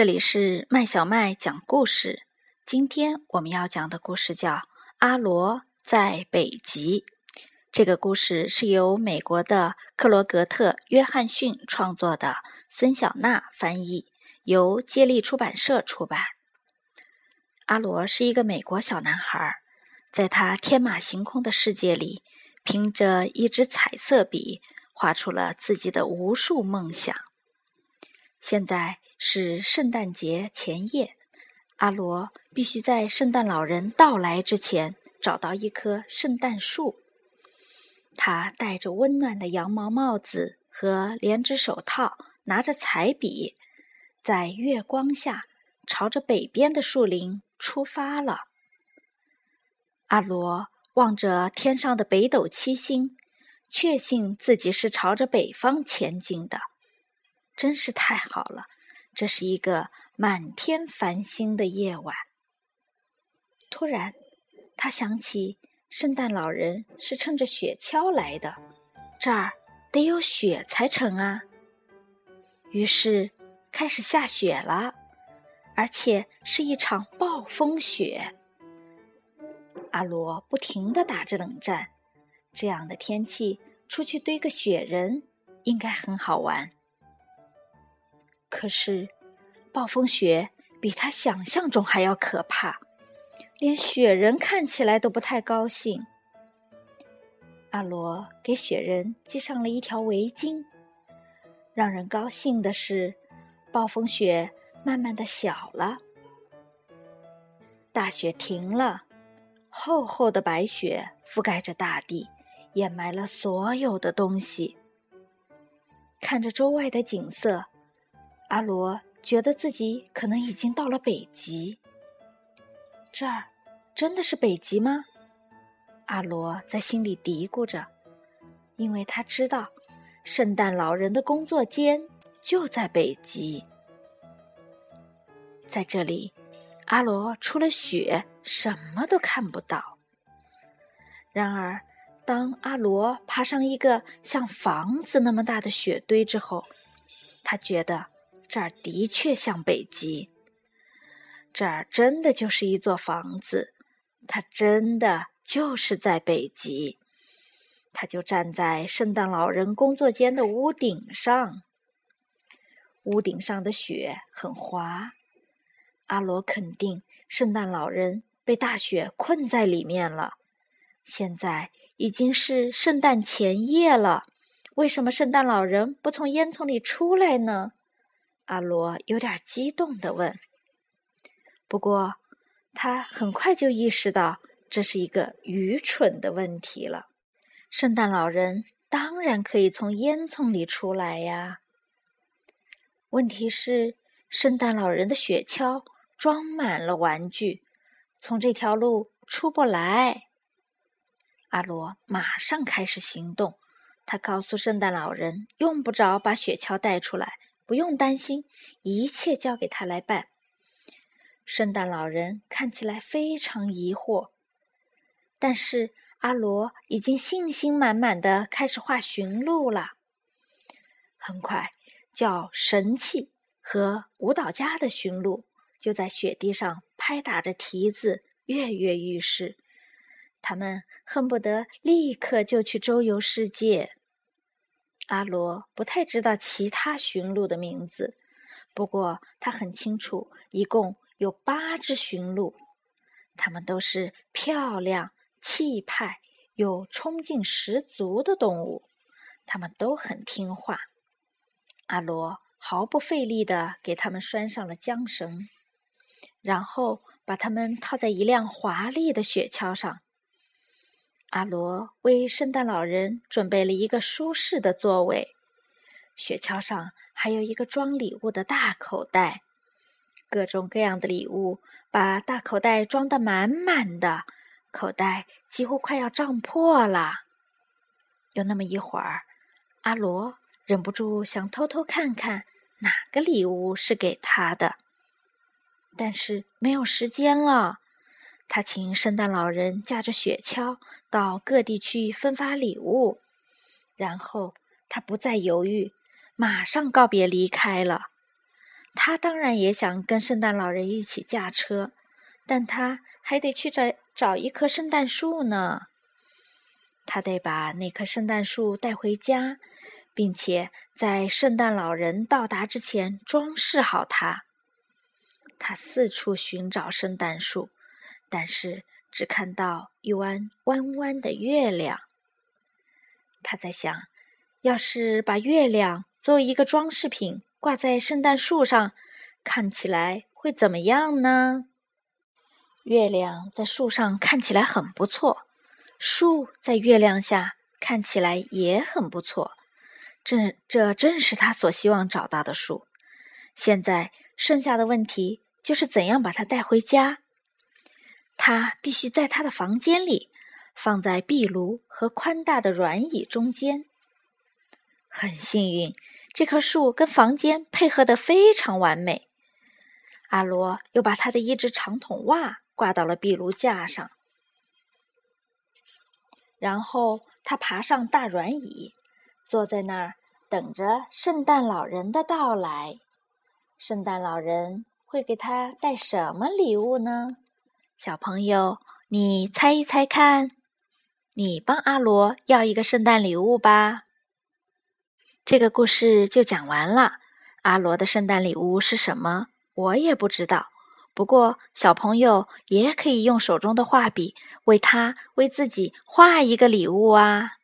这里是麦小麦讲故事。今天我们要讲的故事叫《阿罗在北极》。这个故事是由美国的克罗格特·约翰逊创作的，孙小娜翻译，由接力出版社出版。阿罗是一个美国小男孩，在他天马行空的世界里，凭着一支彩色笔，画出了自己的无数梦想。现在是圣诞节前夜，阿罗必须在圣诞老人到来之前找到一棵圣诞树。他戴着温暖的羊毛帽子和连指手套，拿着彩笔，在月光下朝着北边的树林出发了。阿罗望着天上的北斗七星，确信自己是朝着北方前进的。真是太好了！这是一个满天繁星的夜晚。突然，他想起圣诞老人是乘着雪橇来的，这儿得有雪才成啊。于是开始下雪了，而且是一场暴风雪。阿罗不停地打着冷战，这样的天气出去堆个雪人应该很好玩。可是，暴风雪比他想象中还要可怕，连雪人看起来都不太高兴。阿罗给雪人系上了一条围巾。让人高兴的是，暴风雪慢慢的小了，大雪停了，厚厚的白雪覆盖着大地，掩埋了所有的东西。看着周外的景色。阿罗觉得自己可能已经到了北极。这儿真的是北极吗？阿罗在心里嘀咕着，因为他知道圣诞老人的工作间就在北极。在这里，阿罗除了雪什么都看不到。然而，当阿罗爬上一个像房子那么大的雪堆之后，他觉得。这儿的确像北极，这儿真的就是一座房子，它真的就是在北极。他就站在圣诞老人工作间的屋顶上，屋顶上的雪很滑。阿罗肯定圣诞老人被大雪困在里面了。现在已经是圣诞前夜了，为什么圣诞老人不从烟囱里出来呢？阿罗有点激动地问：“不过，他很快就意识到这是一个愚蠢的问题了。圣诞老人当然可以从烟囱里出来呀。问题是，圣诞老人的雪橇装满了玩具，从这条路出不来。”阿罗马上开始行动，他告诉圣诞老人：“用不着把雪橇带出来。”不用担心，一切交给他来办。圣诞老人看起来非常疑惑，但是阿罗已经信心满满的开始画驯鹿了。很快，叫神器和舞蹈家的驯鹿就在雪地上拍打着蹄子，跃跃欲试。他们恨不得立刻就去周游世界。阿罗不太知道其他驯鹿的名字，不过他很清楚，一共有八只驯鹿，它们都是漂亮、气派、有冲劲十足的动物，它们都很听话。阿罗毫不费力地给它们拴上了缰绳，然后把它们套在一辆华丽的雪橇上。阿罗为圣诞老人准备了一个舒适的座位，雪橇上还有一个装礼物的大口袋，各种各样的礼物把大口袋装得满满的，口袋几乎快要胀破了。有那么一会儿，阿罗忍不住想偷偷看看哪个礼物是给他的，但是没有时间了。他请圣诞老人驾着雪橇到各地去分发礼物，然后他不再犹豫，马上告别离开了。他当然也想跟圣诞老人一起驾车，但他还得去找找一棵圣诞树呢。他得把那棵圣诞树带回家，并且在圣诞老人到达之前装饰好它。他四处寻找圣诞树，但是只看到一弯弯弯的月亮。他在想，要是把月亮作为一个装饰品挂在圣诞树上，看起来会怎么样呢？月亮在树上看起来很不错。树在月亮下看起来也很不错，正这正是他所希望找到的树。现在剩下的问题就是怎样把它带回家。他必须在他的房间里，放在壁炉和宽大的软椅中间。很幸运，这棵树跟房间配合得非常完美。阿罗又把他的一只长筒袜挂到了壁炉架上。然后他爬上大软椅，坐在那儿等着圣诞老人的到来。圣诞老人会给他带什么礼物呢？小朋友，你猜一猜看。你帮阿罗要一个圣诞礼物吧。这个故事就讲完了。阿罗的圣诞礼物是什么？我也不知道。不过，小朋友也可以用手中的画笔为他为自己画一个礼物啊。